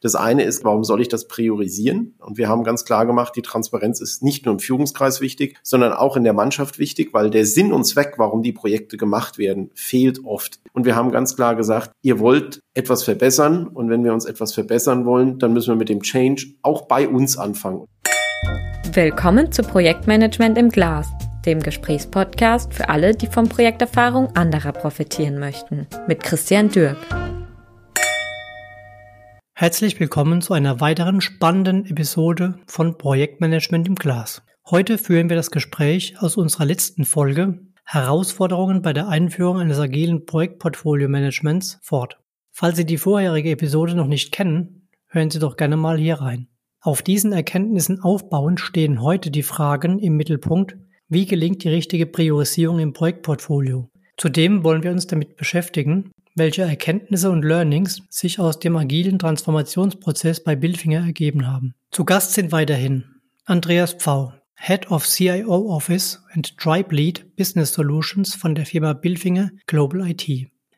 Das eine ist, warum soll ich das priorisieren? Und wir haben ganz klar gemacht, die Transparenz ist nicht nur im Führungskreis wichtig, sondern auch in der Mannschaft wichtig, weil der Sinn und Zweck, warum die Projekte gemacht werden, fehlt oft. Und wir haben ganz klar gesagt, ihr wollt etwas verbessern. Und wenn wir uns etwas verbessern wollen, dann müssen wir mit dem Change auch bei uns anfangen. Willkommen zu Projektmanagement im Glas, dem Gesprächspodcast für alle, die von Projekterfahrung anderer profitieren möchten. Mit Christian Dürk. Herzlich willkommen zu einer weiteren spannenden Episode von Projektmanagement im Glas. Heute führen wir das Gespräch aus unserer letzten Folge Herausforderungen bei der Einführung eines agilen Projektportfolio-Managements fort. Falls Sie die vorherige Episode noch nicht kennen, hören Sie doch gerne mal hier rein. Auf diesen Erkenntnissen aufbauend stehen heute die Fragen im Mittelpunkt, wie gelingt die richtige Priorisierung im Projektportfolio? Zudem wollen wir uns damit beschäftigen, welche Erkenntnisse und Learnings sich aus dem agilen Transformationsprozess bei Billfinger ergeben haben. Zu Gast sind weiterhin Andreas Pfau, Head of CIO Office and Tribe Lead Business Solutions von der Firma Billfinger Global IT.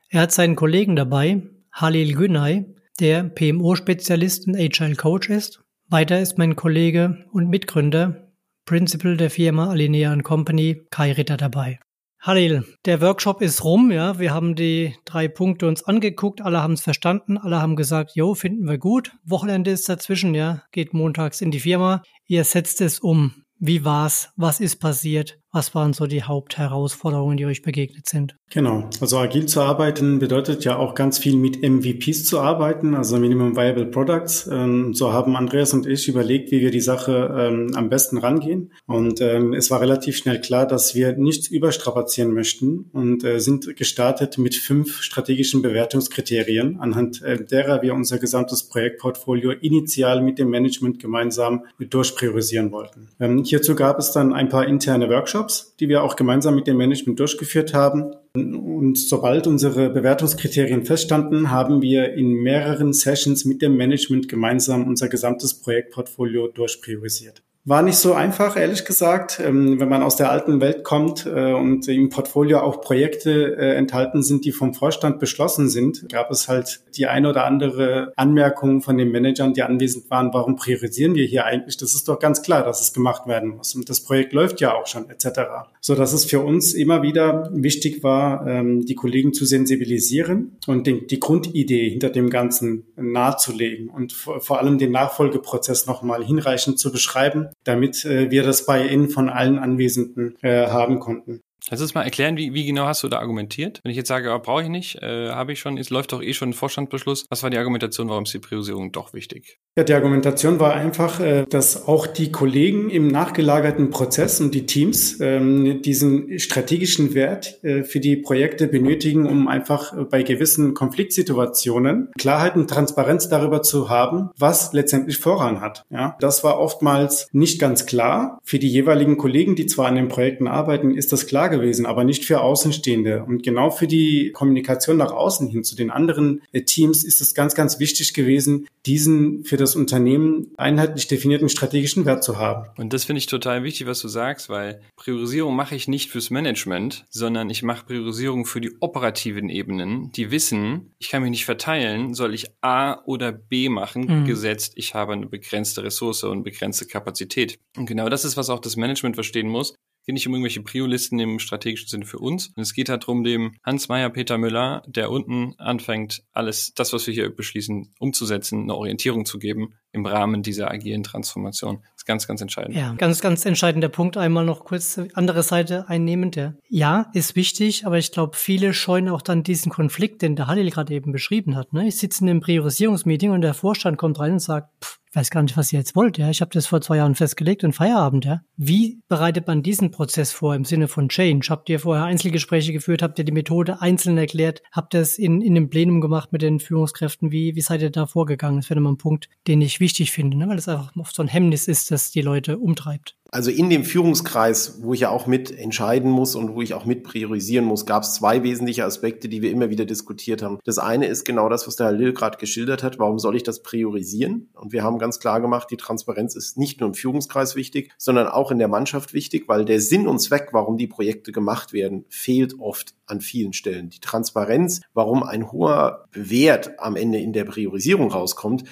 Er hat seinen Kollegen dabei, Halil Günay, der PMO-Spezialist und Agile Coach ist. Weiter ist mein Kollege und Mitgründer, Principal der Firma Alinea Company, Kai Ritter dabei. Halil, der Workshop ist rum, ja. Wir haben die drei Punkte uns angeguckt, alle haben es verstanden, alle haben gesagt, jo, finden wir gut. Wochenende ist dazwischen, ja. Geht montags in die Firma. Ihr setzt es um. Wie war's? Was ist passiert? Was waren so die Hauptherausforderungen, die euch begegnet sind? Genau. Also agil zu arbeiten bedeutet ja auch ganz viel mit MVPs zu arbeiten, also Minimum Viable Products. Ähm, so haben Andreas und ich überlegt, wie wir die Sache ähm, am besten rangehen. Und ähm, es war relativ schnell klar, dass wir nichts überstrapazieren möchten und äh, sind gestartet mit fünf strategischen Bewertungskriterien, anhand äh, derer wir unser gesamtes Projektportfolio initial mit dem Management gemeinsam durchpriorisieren wollten. Hierzu gab es dann ein paar interne Workshops Workshops, die wir auch gemeinsam mit dem Management durchgeführt haben. Und sobald unsere Bewertungskriterien feststanden, haben wir in mehreren Sessions mit dem Management gemeinsam unser gesamtes Projektportfolio durchpriorisiert. War nicht so einfach, ehrlich gesagt. Ähm, wenn man aus der alten Welt kommt äh, und im Portfolio auch Projekte äh, enthalten sind, die vom Vorstand beschlossen sind, gab es halt die eine oder andere Anmerkung von den Managern, die anwesend waren, warum priorisieren wir hier eigentlich? Das ist doch ganz klar, dass es gemacht werden muss. Und das Projekt läuft ja auch schon, etc. So dass es für uns immer wieder wichtig war, ähm, die Kollegen zu sensibilisieren und die Grundidee hinter dem Ganzen nahezulegen und vor allem den Nachfolgeprozess nochmal hinreichend zu beschreiben damit äh, wir das Buy-in von allen Anwesenden äh, haben konnten. Du uns mal erklären, wie, wie genau hast du da argumentiert? Wenn ich jetzt sage, oh, brauche ich nicht, äh, habe ich schon, es läuft doch eh schon ein Vorstandsbeschluss. Was war die Argumentation, warum ist die Priorisierung doch wichtig? Ja, die Argumentation war einfach, äh, dass auch die Kollegen im nachgelagerten Prozess und die Teams ähm, diesen strategischen Wert äh, für die Projekte benötigen, um einfach bei gewissen Konfliktsituationen Klarheit und Transparenz darüber zu haben, was letztendlich Vorrang hat. Ja, das war oftmals nicht ganz klar. Für die jeweiligen Kollegen, die zwar an den Projekten arbeiten, ist das klar gewesen, aber nicht für Außenstehende. Und genau für die Kommunikation nach außen hin zu den anderen äh, Teams ist es ganz, ganz wichtig gewesen, diesen für das Unternehmen einheitlich definierten strategischen Wert zu haben. Und das finde ich total wichtig, was du sagst, weil Priorisierung mache ich nicht fürs Management, sondern ich mache Priorisierung für die operativen Ebenen, die wissen, ich kann mich nicht verteilen, soll ich A oder B machen, mhm. gesetzt, ich habe eine begrenzte Ressource und begrenzte Kapazität. Und genau das ist, was auch das Management verstehen muss geht nicht um irgendwelche Prio-Listen im strategischen Sinne für uns. Und es geht halt darum, dem Hans Meyer, Peter Müller, der unten anfängt, alles das, was wir hier beschließen, umzusetzen, eine Orientierung zu geben im Rahmen dieser agilen Transformation. Das ist ganz, ganz entscheidend. Ja, ganz, ganz entscheidender Punkt. Einmal noch kurz andere Seite einnehmend. Ja ist wichtig, aber ich glaube, viele scheuen auch dann diesen Konflikt, den der Halil gerade eben beschrieben hat. Ne? Ich sitze in einem Priorisierungsmeeting und der Vorstand kommt rein und sagt, pff, ich weiß gar nicht, was ihr jetzt wollt, ja. Ich habe das vor zwei Jahren festgelegt und Feierabend, ja. Wie bereitet man diesen Prozess vor im Sinne von Change? Habt ihr vorher Einzelgespräche geführt? Habt ihr die Methode einzeln erklärt? Habt ihr es in, in dem Plenum gemacht mit den Führungskräften? Wie, wie seid ihr da vorgegangen? Das wäre mal ein Punkt, den ich wichtig finde, ne? weil es einfach oft so ein Hemmnis ist, das die Leute umtreibt. Also in dem Führungskreis, wo ich ja auch mit entscheiden muss und wo ich auch mit priorisieren muss, gab es zwei wesentliche Aspekte, die wir immer wieder diskutiert haben. Das eine ist genau das, was der Herr Lill gerade geschildert hat. Warum soll ich das priorisieren? Und wir haben ganz klar gemacht, die Transparenz ist nicht nur im Führungskreis wichtig, sondern auch in der Mannschaft wichtig, weil der Sinn und Zweck, warum die Projekte gemacht werden, fehlt oft an vielen Stellen. Die Transparenz, warum ein hoher Wert am Ende in der Priorisierung rauskommt,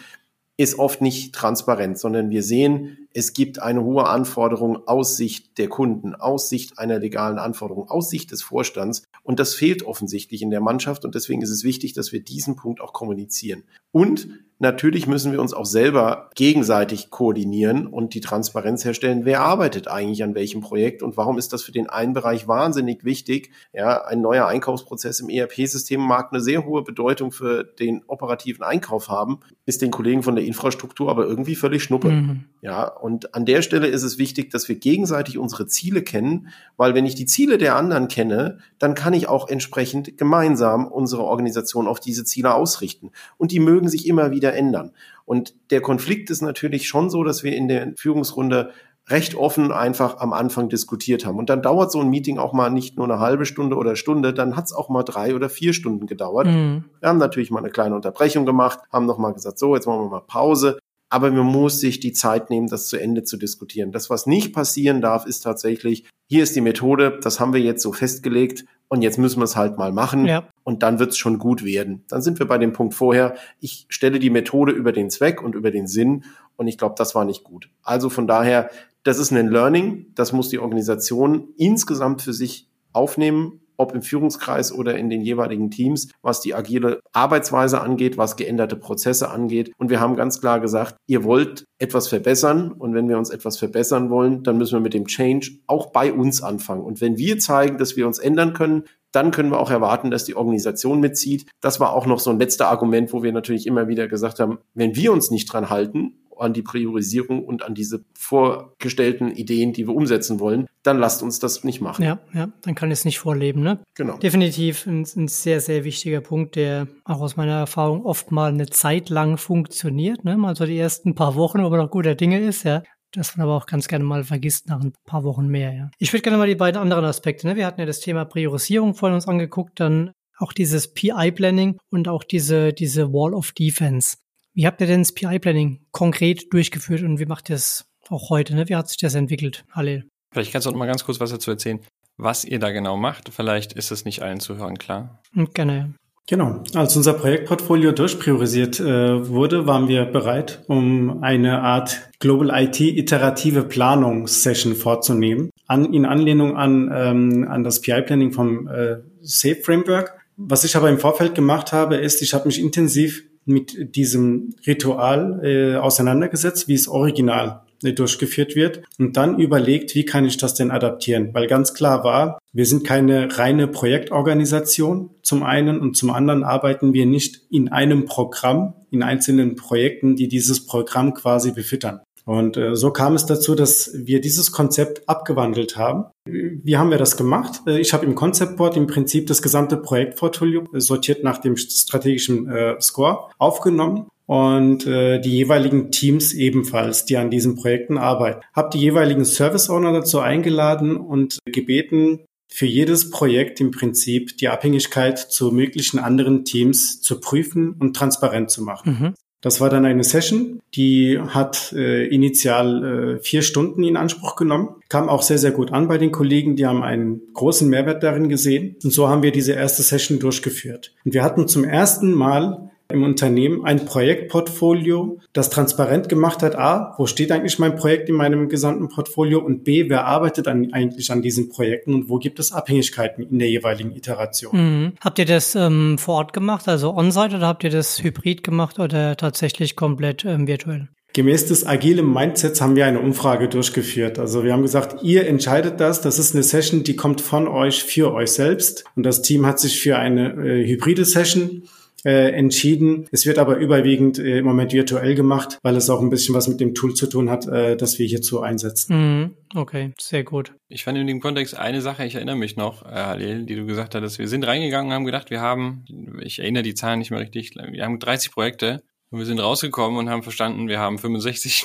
ist oft nicht transparent, sondern wir sehen, es gibt eine hohe Anforderung aus Sicht der Kunden, aus Sicht einer legalen Anforderung, aus Sicht des Vorstands. Und das fehlt offensichtlich in der Mannschaft. Und deswegen ist es wichtig, dass wir diesen Punkt auch kommunizieren. Und Natürlich müssen wir uns auch selber gegenseitig koordinieren und die Transparenz herstellen. Wer arbeitet eigentlich an welchem Projekt und warum ist das für den einen Bereich wahnsinnig wichtig? Ja, ein neuer Einkaufsprozess im ERP-System mag eine sehr hohe Bedeutung für den operativen Einkauf haben, ist den Kollegen von der Infrastruktur aber irgendwie völlig schnuppe. Mhm. Ja, und an der Stelle ist es wichtig, dass wir gegenseitig unsere Ziele kennen, weil wenn ich die Ziele der anderen kenne, dann kann ich auch entsprechend gemeinsam unsere Organisation auf diese Ziele ausrichten. Und die mögen sich immer wieder ändern. Und der Konflikt ist natürlich schon so, dass wir in der Führungsrunde recht offen einfach am Anfang diskutiert haben. Und dann dauert so ein Meeting auch mal nicht nur eine halbe Stunde oder Stunde, dann hat es auch mal drei oder vier Stunden gedauert. Mhm. Wir haben natürlich mal eine kleine Unterbrechung gemacht, haben nochmal gesagt, so, jetzt machen wir mal Pause. Aber man muss sich die Zeit nehmen, das zu Ende zu diskutieren. Das, was nicht passieren darf, ist tatsächlich, hier ist die Methode, das haben wir jetzt so festgelegt und jetzt müssen wir es halt mal machen ja. und dann wird es schon gut werden. Dann sind wir bei dem Punkt vorher, ich stelle die Methode über den Zweck und über den Sinn und ich glaube, das war nicht gut. Also von daher, das ist ein Learning, das muss die Organisation insgesamt für sich aufnehmen ob im Führungskreis oder in den jeweiligen Teams, was die agile Arbeitsweise angeht, was geänderte Prozesse angeht. Und wir haben ganz klar gesagt, ihr wollt etwas verbessern. Und wenn wir uns etwas verbessern wollen, dann müssen wir mit dem Change auch bei uns anfangen. Und wenn wir zeigen, dass wir uns ändern können, dann können wir auch erwarten, dass die Organisation mitzieht. Das war auch noch so ein letzter Argument, wo wir natürlich immer wieder gesagt haben, wenn wir uns nicht dran halten an die Priorisierung und an diese vorgestellten Ideen, die wir umsetzen wollen, dann lasst uns das nicht machen. Ja, ja, dann kann es nicht vorleben, ne? Genau. Definitiv ein, ein sehr, sehr wichtiger Punkt, der auch aus meiner Erfahrung oft mal eine Zeit lang funktioniert, ne? Mal so die ersten paar Wochen, ob er noch guter Dinge ist, ja. Das man aber auch ganz gerne mal vergisst nach ein paar Wochen mehr, ja. Ich würde gerne mal die beiden anderen Aspekte, ne? Wir hatten ja das Thema Priorisierung vorhin uns angeguckt, dann auch dieses PI-Planning und auch diese, diese Wall of Defense. Wie habt ihr denn das PI-Planning konkret durchgeführt und wie macht ihr es auch heute? Ne? Wie hat sich das entwickelt, Halil? Vielleicht kannst du noch mal ganz kurz was dazu erzählen, was ihr da genau macht. Vielleicht ist es nicht allen Zuhörern klar. Hm, gerne. Genau. Als unser Projektportfolio durchpriorisiert äh, wurde, waren wir bereit, um eine Art Global IT iterative Planungssession vorzunehmen, an, in Anlehnung an, ähm, an das PI-Planning vom äh, SAFE Framework. Was ich aber im Vorfeld gemacht habe, ist, ich habe mich intensiv mit diesem Ritual äh, auseinandergesetzt, wie es original äh, durchgeführt wird und dann überlegt, wie kann ich das denn adaptieren? Weil ganz klar war, wir sind keine reine Projektorganisation zum einen und zum anderen arbeiten wir nicht in einem Programm, in einzelnen Projekten, die dieses Programm quasi befüttern. Und äh, so kam es dazu, dass wir dieses Konzept abgewandelt haben. Wie haben wir das gemacht? Äh, ich habe im Concept Board im Prinzip das gesamte Projektportfolio äh, sortiert nach dem strategischen äh, Score aufgenommen und äh, die jeweiligen Teams ebenfalls, die an diesen Projekten arbeiten. Habe die jeweiligen Service Owner dazu eingeladen und gebeten, für jedes Projekt im Prinzip die Abhängigkeit zu möglichen anderen Teams zu prüfen und transparent zu machen. Mhm. Das war dann eine Session, die hat äh, initial äh, vier Stunden in Anspruch genommen, kam auch sehr, sehr gut an bei den Kollegen, die haben einen großen Mehrwert darin gesehen. Und so haben wir diese erste Session durchgeführt. Und wir hatten zum ersten Mal im Unternehmen ein Projektportfolio, das transparent gemacht hat, a, wo steht eigentlich mein Projekt in meinem gesamten Portfolio und b, wer arbeitet an, eigentlich an diesen Projekten und wo gibt es Abhängigkeiten in der jeweiligen Iteration. Mhm. Habt ihr das ähm, vor Ort gemacht, also on-site oder habt ihr das hybrid gemacht oder tatsächlich komplett ähm, virtuell? Gemäß des agilen Mindsets haben wir eine Umfrage durchgeführt. Also wir haben gesagt, ihr entscheidet das. Das ist eine Session, die kommt von euch für euch selbst. Und das Team hat sich für eine äh, hybride Session äh, entschieden. Es wird aber überwiegend äh, im Moment virtuell gemacht, weil es auch ein bisschen was mit dem Tool zu tun hat, äh, das wir hierzu einsetzen. Mhm. Okay, sehr gut. Ich fand in dem Kontext eine Sache, ich erinnere mich noch, äh, Halil, die du gesagt hattest, wir sind reingegangen und haben gedacht, wir haben, ich erinnere die Zahlen nicht mehr richtig, wir haben 30 Projekte und wir sind rausgekommen und haben verstanden, wir haben 65.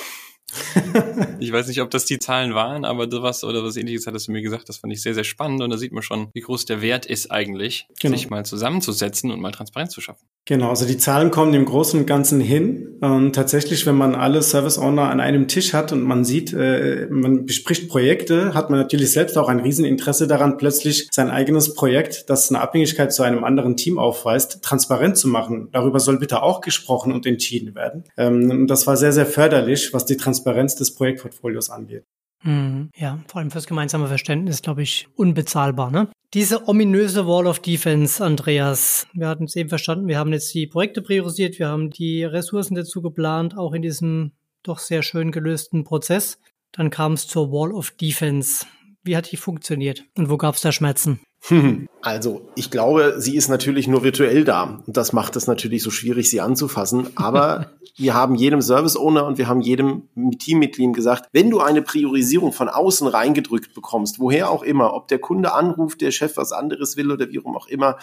ich weiß nicht, ob das die Zahlen waren, aber sowas oder was ähnliches hattest du mir gesagt. Das fand ich sehr, sehr spannend und da sieht man schon, wie groß der Wert ist eigentlich, genau. sich mal zusammenzusetzen und mal Transparenz zu schaffen. Genau, also die Zahlen kommen im Großen und Ganzen hin. Und tatsächlich, wenn man alle Service Owner an einem Tisch hat und man sieht, äh, man bespricht Projekte, hat man natürlich selbst auch ein Rieseninteresse daran, plötzlich sein eigenes Projekt, das eine Abhängigkeit zu einem anderen Team aufweist, transparent zu machen. Darüber soll bitte auch gesprochen und entschieden werden. Ähm, das war sehr, sehr förderlich, was die Transparenz des Projektportfolios angeht. Mhm. Ja, vor allem fürs gemeinsame Verständnis, glaube ich, unbezahlbar. Ne? Diese ominöse Wall of Defense, Andreas, wir hatten es eben verstanden, wir haben jetzt die Projekte priorisiert, wir haben die Ressourcen dazu geplant, auch in diesem doch sehr schön gelösten Prozess. Dann kam es zur Wall of Defense. Wie hat die funktioniert und wo gab es da Schmerzen? Also, ich glaube, sie ist natürlich nur virtuell da. Und das macht es natürlich so schwierig, sie anzufassen. Aber wir haben jedem Service Owner und wir haben jedem Teammitglied gesagt, wenn du eine Priorisierung von außen reingedrückt bekommst, woher auch immer, ob der Kunde anruft, der Chef was anderes will oder wie auch immer,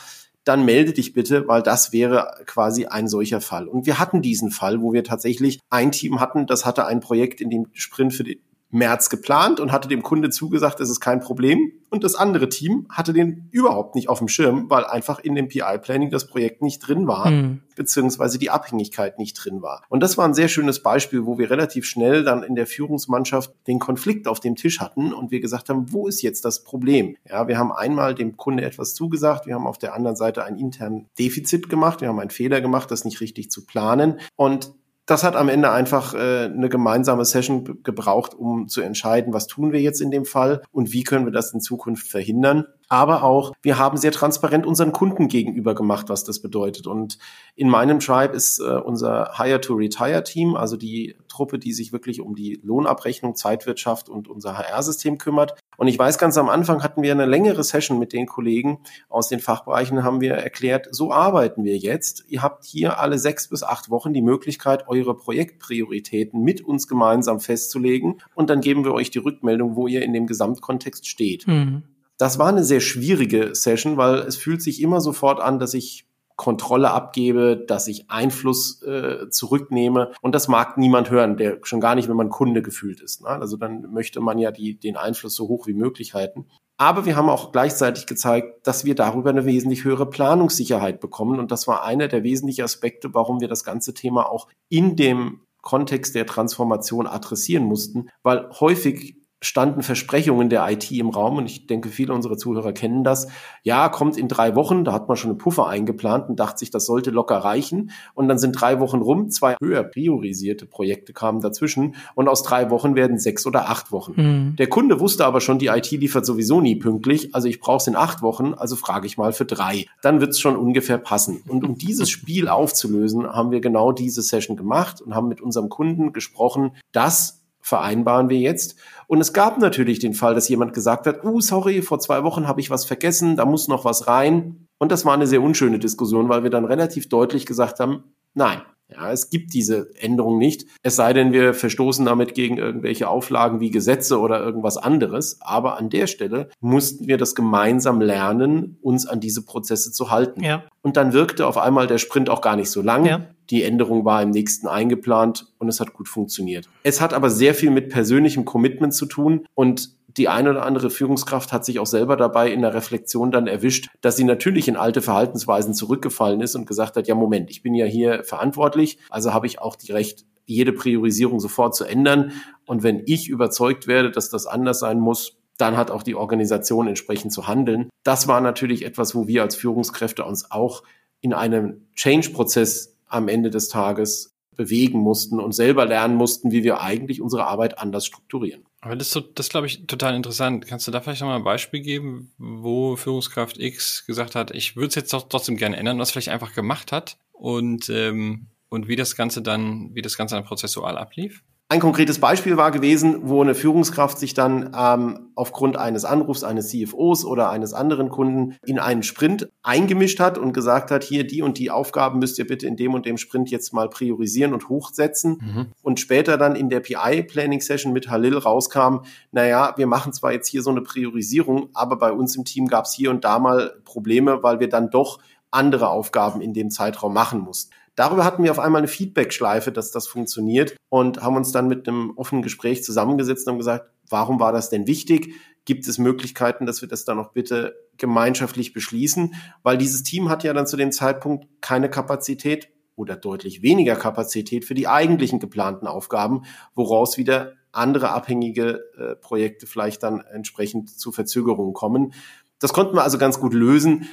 dann melde dich bitte, weil das wäre quasi ein solcher Fall. Und wir hatten diesen Fall, wo wir tatsächlich ein Team hatten, das hatte ein Projekt in dem Sprint für die März geplant und hatte dem Kunde zugesagt, es ist kein Problem. Und das andere Team hatte den überhaupt nicht auf dem Schirm, weil einfach in dem PI-Planning das Projekt nicht drin war, mhm. beziehungsweise die Abhängigkeit nicht drin war. Und das war ein sehr schönes Beispiel, wo wir relativ schnell dann in der Führungsmannschaft den Konflikt auf dem Tisch hatten und wir gesagt haben, wo ist jetzt das Problem? Ja, wir haben einmal dem Kunde etwas zugesagt, wir haben auf der anderen Seite ein internen Defizit gemacht, wir haben einen Fehler gemacht, das nicht richtig zu planen. Und das hat am Ende einfach äh, eine gemeinsame Session gebraucht, um zu entscheiden, was tun wir jetzt in dem Fall und wie können wir das in Zukunft verhindern. Aber auch, wir haben sehr transparent unseren Kunden gegenüber gemacht, was das bedeutet. Und in meinem Tribe ist äh, unser Hire-to-Retire-Team, also die Truppe, die sich wirklich um die Lohnabrechnung, Zeitwirtschaft und unser HR-System kümmert. Und ich weiß, ganz am Anfang hatten wir eine längere Session mit den Kollegen aus den Fachbereichen, haben wir erklärt, so arbeiten wir jetzt. Ihr habt hier alle sechs bis acht Wochen die Möglichkeit, eure Projektprioritäten mit uns gemeinsam festzulegen. Und dann geben wir euch die Rückmeldung, wo ihr in dem Gesamtkontext steht. Mhm. Das war eine sehr schwierige Session, weil es fühlt sich immer sofort an, dass ich Kontrolle abgebe, dass ich Einfluss äh, zurücknehme. Und das mag niemand hören, der schon gar nicht, wenn man Kunde gefühlt ist. Ne? Also dann möchte man ja die, den Einfluss so hoch wie möglich halten. Aber wir haben auch gleichzeitig gezeigt, dass wir darüber eine wesentlich höhere Planungssicherheit bekommen. Und das war einer der wesentlichen Aspekte, warum wir das ganze Thema auch in dem Kontext der Transformation adressieren mussten, weil häufig standen Versprechungen der IT im Raum und ich denke, viele unserer Zuhörer kennen das. Ja, kommt in drei Wochen, da hat man schon einen Puffer eingeplant und dachte sich, das sollte locker reichen. Und dann sind drei Wochen rum, zwei höher priorisierte Projekte kamen dazwischen und aus drei Wochen werden sechs oder acht Wochen. Mhm. Der Kunde wusste aber schon, die IT liefert sowieso nie pünktlich, also ich brauche es in acht Wochen, also frage ich mal für drei. Dann wird es schon ungefähr passen. Und um dieses Spiel aufzulösen, haben wir genau diese Session gemacht und haben mit unserem Kunden gesprochen, dass vereinbaren wir jetzt. Und es gab natürlich den Fall, dass jemand gesagt hat, uh, sorry, vor zwei Wochen habe ich was vergessen, da muss noch was rein. Und das war eine sehr unschöne Diskussion, weil wir dann relativ deutlich gesagt haben, nein, ja, es gibt diese Änderung nicht. Es sei denn, wir verstoßen damit gegen irgendwelche Auflagen wie Gesetze oder irgendwas anderes. Aber an der Stelle mussten wir das gemeinsam lernen, uns an diese Prozesse zu halten. Ja. Und dann wirkte auf einmal der Sprint auch gar nicht so lang. Ja. Die Änderung war im nächsten eingeplant und es hat gut funktioniert. Es hat aber sehr viel mit persönlichem Commitment zu tun und die eine oder andere Führungskraft hat sich auch selber dabei in der Reflexion dann erwischt, dass sie natürlich in alte Verhaltensweisen zurückgefallen ist und gesagt hat, ja Moment, ich bin ja hier verantwortlich, also habe ich auch die Recht, jede Priorisierung sofort zu ändern. Und wenn ich überzeugt werde, dass das anders sein muss, dann hat auch die Organisation entsprechend zu handeln. Das war natürlich etwas, wo wir als Führungskräfte uns auch in einem Change-Prozess am Ende des Tages bewegen mussten und selber lernen mussten, wie wir eigentlich unsere Arbeit anders strukturieren. Aber das ist, das glaube ich, total interessant. Kannst du da vielleicht nochmal ein Beispiel geben, wo Führungskraft X gesagt hat, ich würde es jetzt doch trotzdem gerne ändern, was vielleicht einfach gemacht hat und, ähm, und wie das Ganze dann, wie das Ganze dann prozessual ablief? Ein konkretes Beispiel war gewesen, wo eine Führungskraft sich dann ähm, aufgrund eines Anrufs eines CFOs oder eines anderen Kunden in einen Sprint eingemischt hat und gesagt hat, hier die und die Aufgaben müsst ihr bitte in dem und dem Sprint jetzt mal priorisieren und hochsetzen. Mhm. Und später dann in der PI-Planning-Session mit Halil rauskam, naja, wir machen zwar jetzt hier so eine Priorisierung, aber bei uns im Team gab es hier und da mal Probleme, weil wir dann doch andere Aufgaben in dem Zeitraum machen mussten. Darüber hatten wir auf einmal eine Feedback-Schleife, dass das funktioniert und haben uns dann mit einem offenen Gespräch zusammengesetzt und gesagt, warum war das denn wichtig? Gibt es Möglichkeiten, dass wir das dann noch bitte gemeinschaftlich beschließen? Weil dieses Team hat ja dann zu dem Zeitpunkt keine Kapazität oder deutlich weniger Kapazität für die eigentlichen geplanten Aufgaben, woraus wieder andere abhängige äh, Projekte vielleicht dann entsprechend zu Verzögerungen kommen. Das konnten wir also ganz gut lösen.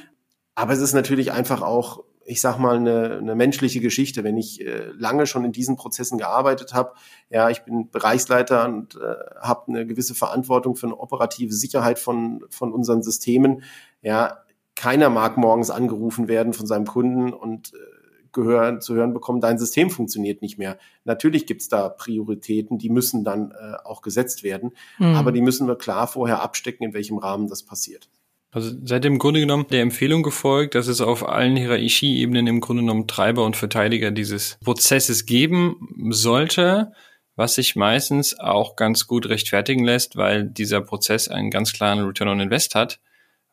Aber es ist natürlich einfach auch, ich sag mal, eine, eine menschliche Geschichte. Wenn ich äh, lange schon in diesen Prozessen gearbeitet habe, ja, ich bin Bereichsleiter und äh, habe eine gewisse Verantwortung für eine operative Sicherheit von, von unseren Systemen. Ja, keiner mag morgens angerufen werden von seinem Kunden und äh, gehören, zu hören bekommen, dein System funktioniert nicht mehr. Natürlich gibt's da Prioritäten, die müssen dann äh, auch gesetzt werden, mhm. aber die müssen wir klar vorher abstecken, in welchem Rahmen das passiert. Also seid ihr im Grunde genommen der Empfehlung gefolgt, dass es auf allen Hierarchieebenen im Grunde genommen Treiber und Verteidiger dieses Prozesses geben sollte, was sich meistens auch ganz gut rechtfertigen lässt, weil dieser Prozess einen ganz klaren Return on Invest hat.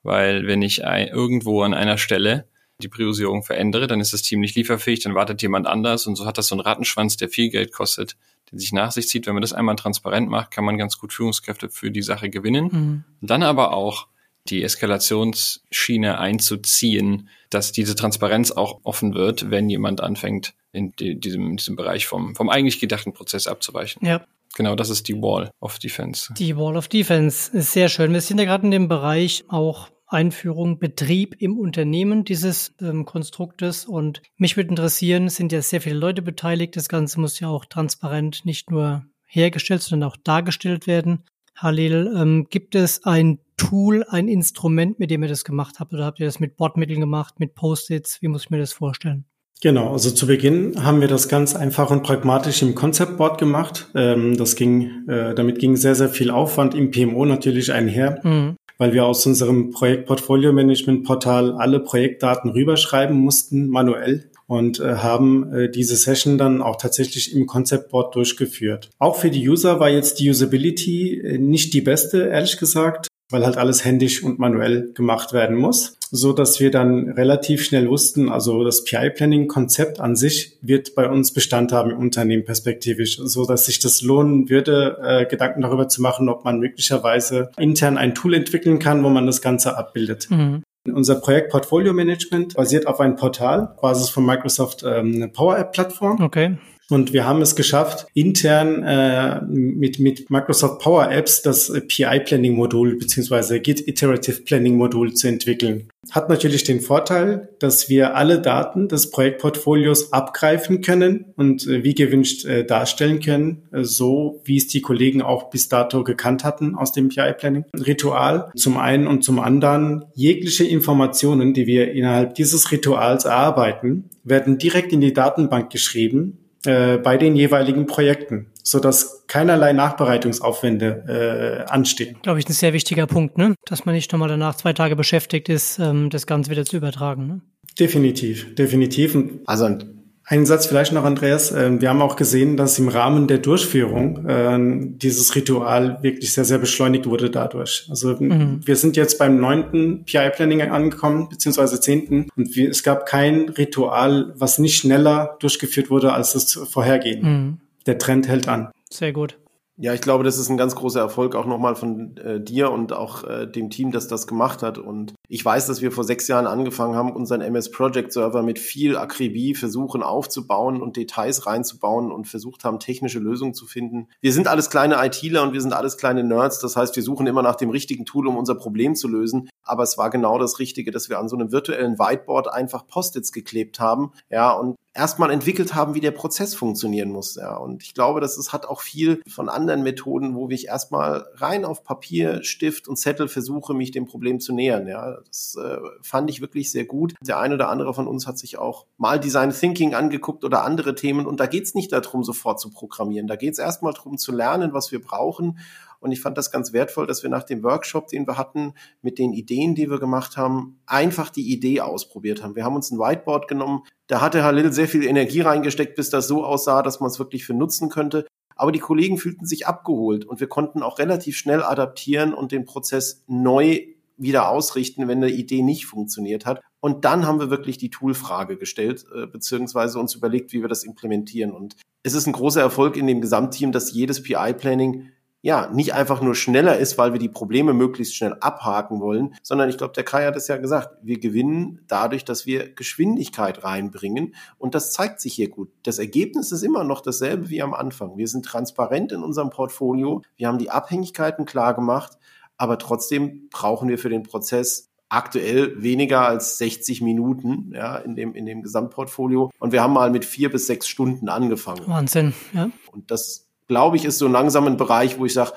Weil wenn ich irgendwo an einer Stelle die Priorisierung verändere, dann ist das Team nicht lieferfähig, dann wartet jemand anders und so hat das so einen Rattenschwanz, der viel Geld kostet, den sich nach sich zieht. Wenn man das einmal transparent macht, kann man ganz gut Führungskräfte für die Sache gewinnen. Mhm. Dann aber auch die Eskalationsschiene einzuziehen, dass diese Transparenz auch offen wird, wenn jemand anfängt, in diesem, in diesem Bereich vom, vom eigentlich gedachten Prozess abzuweichen. Ja. Genau, das ist die Wall of Defense. Die Wall of Defense ist sehr schön. Wir sind ja gerade in dem Bereich auch Einführung, Betrieb im Unternehmen dieses ähm, Konstruktes. Und mich würde interessieren, sind ja sehr viele Leute beteiligt. Das Ganze muss ja auch transparent nicht nur hergestellt, sondern auch dargestellt werden. Halil, ähm, gibt es ein Tool, ein Instrument, mit dem ihr das gemacht habt? Oder habt ihr das mit Bordmitteln gemacht, mit Post-its? Wie muss ich mir das vorstellen? Genau, also zu Beginn haben wir das ganz einfach und pragmatisch im Concept-Board gemacht. Ähm, das ging, äh, damit ging sehr, sehr viel Aufwand im PMO natürlich einher, mhm. weil wir aus unserem Projekt Portfolio Management Portal alle Projektdaten rüberschreiben mussten, manuell und äh, haben äh, diese Session dann auch tatsächlich im Concept Board durchgeführt. Auch für die User war jetzt die Usability äh, nicht die beste, ehrlich gesagt weil halt alles händisch und manuell gemacht werden muss, so dass wir dann relativ schnell wussten, also das PI-Planning-Konzept an sich wird bei uns Bestand haben im Unternehmen perspektivisch, so dass sich das lohnen würde, äh, Gedanken darüber zu machen, ob man möglicherweise intern ein Tool entwickeln kann, wo man das Ganze abbildet. Mhm. Unser Projekt Portfolio Management basiert auf einem Portal, Basis von Microsoft ähm, Power App Plattform. Okay. Und wir haben es geschafft, intern äh, mit, mit Microsoft Power Apps das PI Planning Modul beziehungsweise Git Iterative Planning Modul zu entwickeln. Hat natürlich den Vorteil, dass wir alle Daten des Projektportfolios abgreifen können und äh, wie gewünscht äh, darstellen können, äh, so wie es die Kollegen auch bis dato gekannt hatten aus dem PI Planning Ritual. Zum einen und zum anderen jegliche Informationen, die wir innerhalb dieses Rituals erarbeiten, werden direkt in die Datenbank geschrieben äh, bei den jeweiligen Projekten, so dass keinerlei Nachbereitungsaufwände äh, anstehen. Glaube ich, ein sehr wichtiger Punkt, ne? dass man nicht nochmal danach zwei Tage beschäftigt ist, ähm, das Ganze wieder zu übertragen. Ne? Definitiv, definitiv. Also ein Satz vielleicht noch, Andreas. Ähm, wir haben auch gesehen, dass im Rahmen der Durchführung äh, dieses Ritual wirklich sehr, sehr beschleunigt wurde dadurch. Also mhm. wir sind jetzt beim neunten PI-Planning angekommen, beziehungsweise zehnten. Und es gab kein Ritual, was nicht schneller durchgeführt wurde als das vorhergehende. Mhm. Der Trend hält an. Sehr gut. Ja, ich glaube, das ist ein ganz großer Erfolg auch nochmal von äh, dir und auch äh, dem Team, das das gemacht hat. Und ich weiß, dass wir vor sechs Jahren angefangen haben, unseren MS Project Server mit viel Akribie versuchen aufzubauen und Details reinzubauen und versucht haben, technische Lösungen zu finden. Wir sind alles kleine ITler und wir sind alles kleine Nerds. Das heißt, wir suchen immer nach dem richtigen Tool, um unser Problem zu lösen. Aber es war genau das Richtige, dass wir an so einem virtuellen Whiteboard einfach Post-its geklebt haben. Ja, und erstmal entwickelt haben, wie der Prozess funktionieren muss. Ja. Und ich glaube, das ist, hat auch viel von anderen Methoden, wo ich erstmal rein auf Papier, Stift und Zettel versuche, mich dem Problem zu nähern. Ja. Das äh, fand ich wirklich sehr gut. Der eine oder andere von uns hat sich auch mal Design Thinking angeguckt oder andere Themen. Und da geht es nicht darum, sofort zu programmieren. Da geht es erstmal darum zu lernen, was wir brauchen und ich fand das ganz wertvoll, dass wir nach dem Workshop, den wir hatten, mit den Ideen, die wir gemacht haben, einfach die Idee ausprobiert haben. Wir haben uns ein Whiteboard genommen. Da hatte Halil sehr viel Energie reingesteckt, bis das so aussah, dass man es wirklich für nutzen könnte. Aber die Kollegen fühlten sich abgeholt und wir konnten auch relativ schnell adaptieren und den Prozess neu wieder ausrichten, wenn eine Idee nicht funktioniert hat. Und dann haben wir wirklich die Toolfrage gestellt, äh, beziehungsweise uns überlegt, wie wir das implementieren. Und es ist ein großer Erfolg in dem Gesamtteam, dass jedes PI-Planning ja, nicht einfach nur schneller ist, weil wir die Probleme möglichst schnell abhaken wollen, sondern ich glaube, der Kai hat es ja gesagt, wir gewinnen dadurch, dass wir Geschwindigkeit reinbringen und das zeigt sich hier gut. Das Ergebnis ist immer noch dasselbe wie am Anfang. Wir sind transparent in unserem Portfolio, wir haben die Abhängigkeiten klar gemacht, aber trotzdem brauchen wir für den Prozess aktuell weniger als 60 Minuten ja, in, dem, in dem Gesamtportfolio. Und wir haben mal mit vier bis sechs Stunden angefangen. Wahnsinn, ja. Und das glaube ich, ist so langsam ein Bereich, wo ich sage,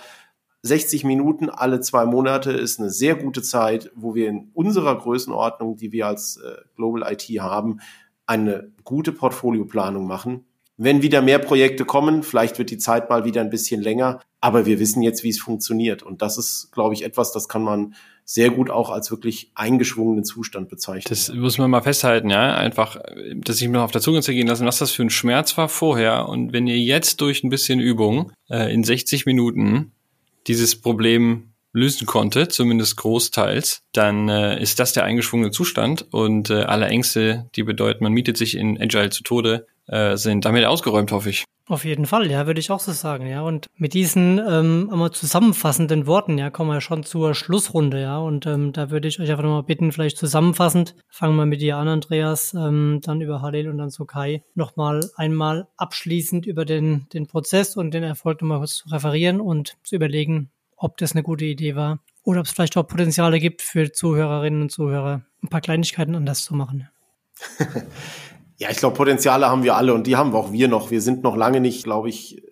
60 Minuten alle zwei Monate ist eine sehr gute Zeit, wo wir in unserer Größenordnung, die wir als äh, Global IT haben, eine gute Portfolioplanung machen. Wenn wieder mehr Projekte kommen, vielleicht wird die Zeit mal wieder ein bisschen länger, aber wir wissen jetzt, wie es funktioniert. Und das ist, glaube ich, etwas, das kann man sehr gut auch als wirklich eingeschwungenen Zustand bezeichnen. Das muss man mal festhalten, ja. Einfach, dass ich mir auf der Zunge zergehen lassen, was das für ein Schmerz war vorher. Und wenn ihr jetzt durch ein bisschen Übung äh, in 60 Minuten dieses Problem lösen konnte, zumindest großteils, dann äh, ist das der eingeschwungene Zustand und äh, alle Ängste, die bedeuten, man mietet sich in Agile zu Tode, äh, sind damit ausgeräumt, hoffe ich. Auf jeden Fall, ja, würde ich auch so sagen, ja. Und mit diesen ähm, einmal zusammenfassenden Worten, ja, kommen wir schon zur Schlussrunde, ja. Und ähm, da würde ich euch einfach nochmal bitten, vielleicht zusammenfassend, fangen wir mit dir an, Andreas, ähm, dann über Halil und dann zu Kai, nochmal einmal abschließend über den, den Prozess und den Erfolg nochmal kurz zu referieren und zu überlegen, ob das eine gute Idee war oder ob es vielleicht auch Potenziale gibt für Zuhörerinnen und Zuhörer, ein paar Kleinigkeiten anders zu machen. Ja, ich glaube, Potenziale haben wir alle und die haben auch wir noch. Wir sind noch lange nicht, glaube ich,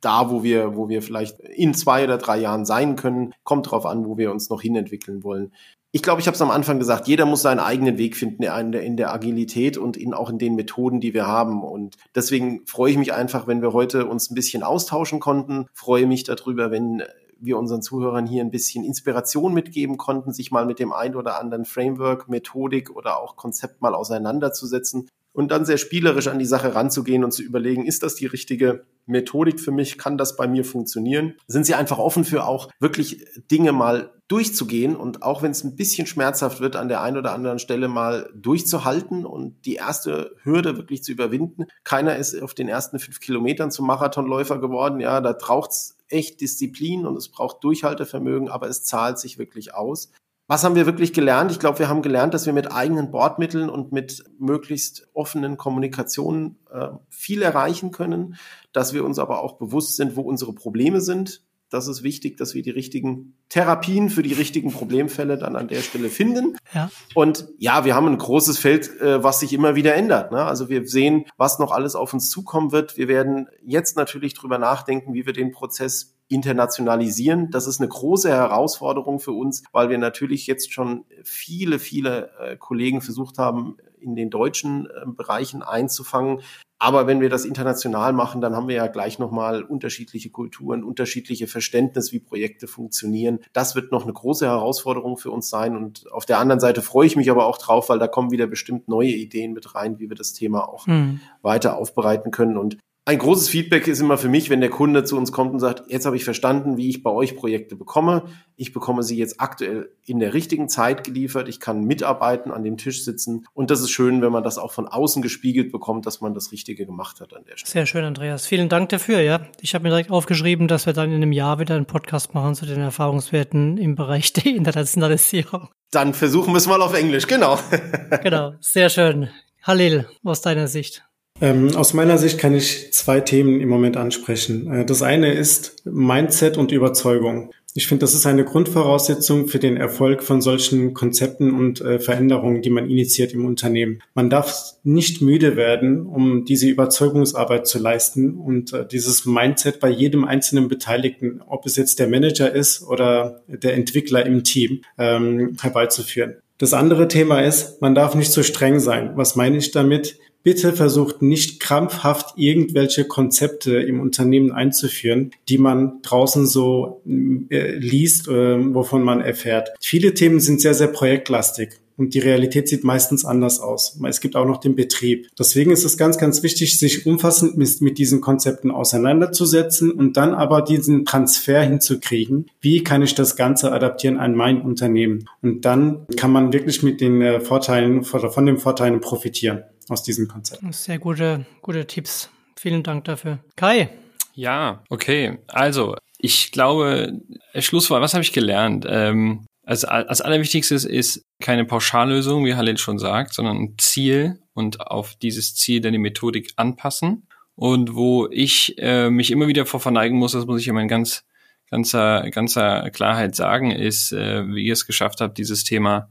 da, wo wir, wo wir vielleicht in zwei oder drei Jahren sein können. Kommt drauf an, wo wir uns noch hinentwickeln wollen. Ich glaube, ich habe es am Anfang gesagt, jeder muss seinen eigenen Weg finden in der, Agilität und in, auch in den Methoden, die wir haben. Und deswegen freue ich mich einfach, wenn wir heute uns ein bisschen austauschen konnten. Freue mich darüber, wenn wir unseren Zuhörern hier ein bisschen Inspiration mitgeben konnten, sich mal mit dem ein oder anderen Framework, Methodik oder auch Konzept mal auseinanderzusetzen und dann sehr spielerisch an die Sache ranzugehen und zu überlegen, ist das die richtige Methodik für mich? Kann das bei mir funktionieren? Sind Sie einfach offen für auch wirklich Dinge mal durchzugehen und auch wenn es ein bisschen schmerzhaft wird, an der einen oder anderen Stelle mal durchzuhalten und die erste Hürde wirklich zu überwinden. Keiner ist auf den ersten fünf Kilometern zum Marathonläufer geworden. Ja, da braucht's echt Disziplin und es braucht Durchhaltevermögen, aber es zahlt sich wirklich aus. Was haben wir wirklich gelernt? Ich glaube, wir haben gelernt, dass wir mit eigenen Bordmitteln und mit möglichst offenen Kommunikationen äh, viel erreichen können, dass wir uns aber auch bewusst sind, wo unsere Probleme sind. Das ist wichtig, dass wir die richtigen Therapien für die richtigen Problemfälle dann an der Stelle finden. Ja. Und ja, wir haben ein großes Feld, äh, was sich immer wieder ändert. Ne? Also wir sehen, was noch alles auf uns zukommen wird. Wir werden jetzt natürlich drüber nachdenken, wie wir den Prozess internationalisieren. Das ist eine große Herausforderung für uns, weil wir natürlich jetzt schon viele, viele äh, Kollegen versucht haben, in den deutschen äh, Bereichen einzufangen. Aber wenn wir das international machen, dann haben wir ja gleich nochmal unterschiedliche Kulturen, unterschiedliche Verständnis, wie Projekte funktionieren. Das wird noch eine große Herausforderung für uns sein. Und auf der anderen Seite freue ich mich aber auch drauf, weil da kommen wieder bestimmt neue Ideen mit rein, wie wir das Thema auch mhm. weiter aufbereiten können. Und ein großes Feedback ist immer für mich, wenn der Kunde zu uns kommt und sagt, jetzt habe ich verstanden, wie ich bei euch Projekte bekomme. Ich bekomme sie jetzt aktuell in der richtigen Zeit geliefert. Ich kann mitarbeiten, an dem Tisch sitzen. Und das ist schön, wenn man das auch von außen gespiegelt bekommt, dass man das Richtige gemacht hat an der Stelle. Sehr schön, Andreas. Vielen Dank dafür. Ja, ich habe mir direkt aufgeschrieben, dass wir dann in einem Jahr wieder einen Podcast machen zu den Erfahrungswerten im Bereich der Internationalisierung. Dann versuchen wir es mal auf Englisch. Genau. genau. Sehr schön. Halil, aus deiner Sicht. Ähm, aus meiner Sicht kann ich zwei Themen im Moment ansprechen. Äh, das eine ist Mindset und Überzeugung. Ich finde, das ist eine Grundvoraussetzung für den Erfolg von solchen Konzepten und äh, Veränderungen, die man initiiert im Unternehmen. Man darf nicht müde werden, um diese Überzeugungsarbeit zu leisten und äh, dieses Mindset bei jedem einzelnen Beteiligten, ob es jetzt der Manager ist oder der Entwickler im Team, ähm, herbeizuführen. Das andere Thema ist, man darf nicht so streng sein. Was meine ich damit? Bitte versucht nicht krampfhaft irgendwelche Konzepte im Unternehmen einzuführen, die man draußen so äh, liest, äh, wovon man erfährt. Viele Themen sind sehr, sehr projektlastig. Und die Realität sieht meistens anders aus. Es gibt auch noch den Betrieb. Deswegen ist es ganz, ganz wichtig, sich umfassend mit, mit diesen Konzepten auseinanderzusetzen und dann aber diesen Transfer hinzukriegen. Wie kann ich das Ganze adaptieren an mein Unternehmen? Und dann kann man wirklich mit den äh, Vorteilen, von den Vorteilen profitieren aus diesem Konzept. Sehr gute, gute Tipps. Vielen Dank dafür. Kai. Ja, okay. Also, ich glaube, Schlusswort, was habe ich gelernt? Ähm, als, als allerwichtigstes ist keine Pauschallösung, wie Halil schon sagt, sondern ein Ziel und auf dieses Ziel dann die Methodik anpassen. Und wo ich äh, mich immer wieder vor verneigen muss, das muss ich immer in ganz, ganzer, ganzer Klarheit sagen, ist, äh, wie ihr es geschafft habt, dieses Thema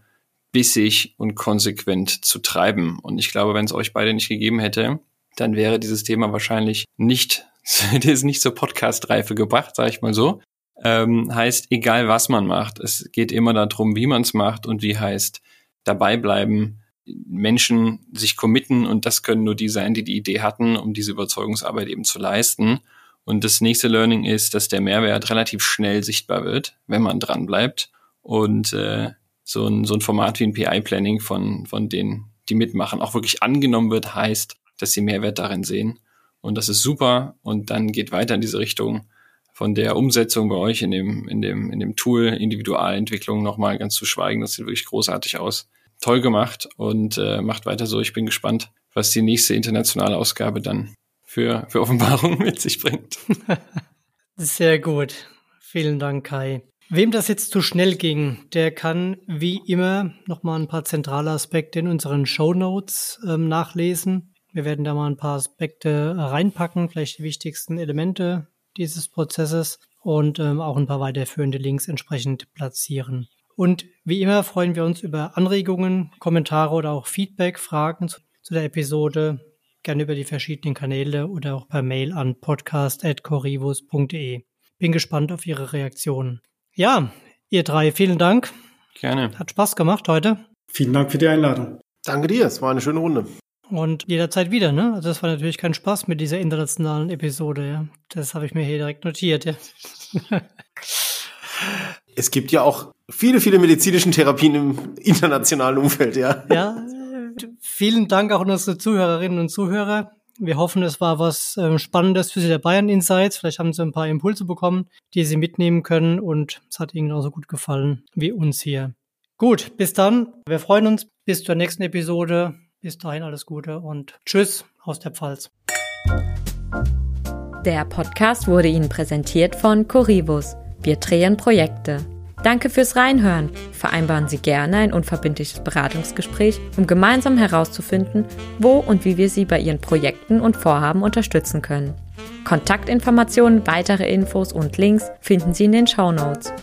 bissig und konsequent zu treiben. Und ich glaube, wenn es euch beide nicht gegeben hätte, dann wäre dieses Thema wahrscheinlich nicht, hätte es nicht zur Podcast-Reife gebracht, sage ich mal so. Ähm, heißt, egal was man macht, es geht immer darum, wie man es macht und wie heißt, dabei bleiben, Menschen sich committen und das können nur die sein, die die Idee hatten, um diese Überzeugungsarbeit eben zu leisten. Und das nächste Learning ist, dass der Mehrwert relativ schnell sichtbar wird, wenn man dran bleibt. Und äh, so, ein, so ein Format wie ein PI-Planning von, von denen, die mitmachen, auch wirklich angenommen wird, heißt, dass sie Mehrwert darin sehen. Und das ist super. Und dann geht weiter in diese Richtung von der Umsetzung bei euch in dem, in dem, in dem Tool Individualentwicklung nochmal ganz zu schweigen. Das sieht wirklich großartig aus. Toll gemacht und äh, macht weiter so. Ich bin gespannt, was die nächste internationale Ausgabe dann für, für Offenbarungen mit sich bringt. Sehr gut. Vielen Dank, Kai. Wem das jetzt zu schnell ging, der kann wie immer nochmal ein paar zentrale Aspekte in unseren Show Notes ähm, nachlesen. Wir werden da mal ein paar Aspekte reinpacken, vielleicht die wichtigsten Elemente dieses Prozesses und ähm, auch ein paar weiterführende Links entsprechend platzieren. Und wie immer freuen wir uns über Anregungen, Kommentare oder auch Feedback, Fragen zu, zu der Episode, gerne über die verschiedenen Kanäle oder auch per Mail an podcast.corivus.de. Bin gespannt auf Ihre Reaktionen. Ja, ihr drei, vielen Dank. Gerne. Hat Spaß gemacht heute. Vielen Dank für die Einladung. Danke dir, es war eine schöne Runde. Und jederzeit wieder, ne? Also das war natürlich kein Spaß mit dieser internationalen Episode, ja. Das habe ich mir hier direkt notiert, ja. es gibt ja auch viele, viele medizinische Therapien im internationalen Umfeld, ja. Ja, vielen Dank auch an unsere Zuhörerinnen und Zuhörer. Wir hoffen, es war was äh, Spannendes für Sie der Bayern Insights. Vielleicht haben Sie ein paar Impulse bekommen, die Sie mitnehmen können und es hat Ihnen genauso gut gefallen wie uns hier. Gut, bis dann. Wir freuen uns. Bis zur nächsten Episode. Bis dahin alles Gute und Tschüss aus der Pfalz. Der Podcast wurde Ihnen präsentiert von Corivus. Wir drehen Projekte. Danke fürs Reinhören. Vereinbaren Sie gerne ein unverbindliches Beratungsgespräch, um gemeinsam herauszufinden, wo und wie wir Sie bei Ihren Projekten und Vorhaben unterstützen können. Kontaktinformationen, weitere Infos und Links finden Sie in den Show Notes.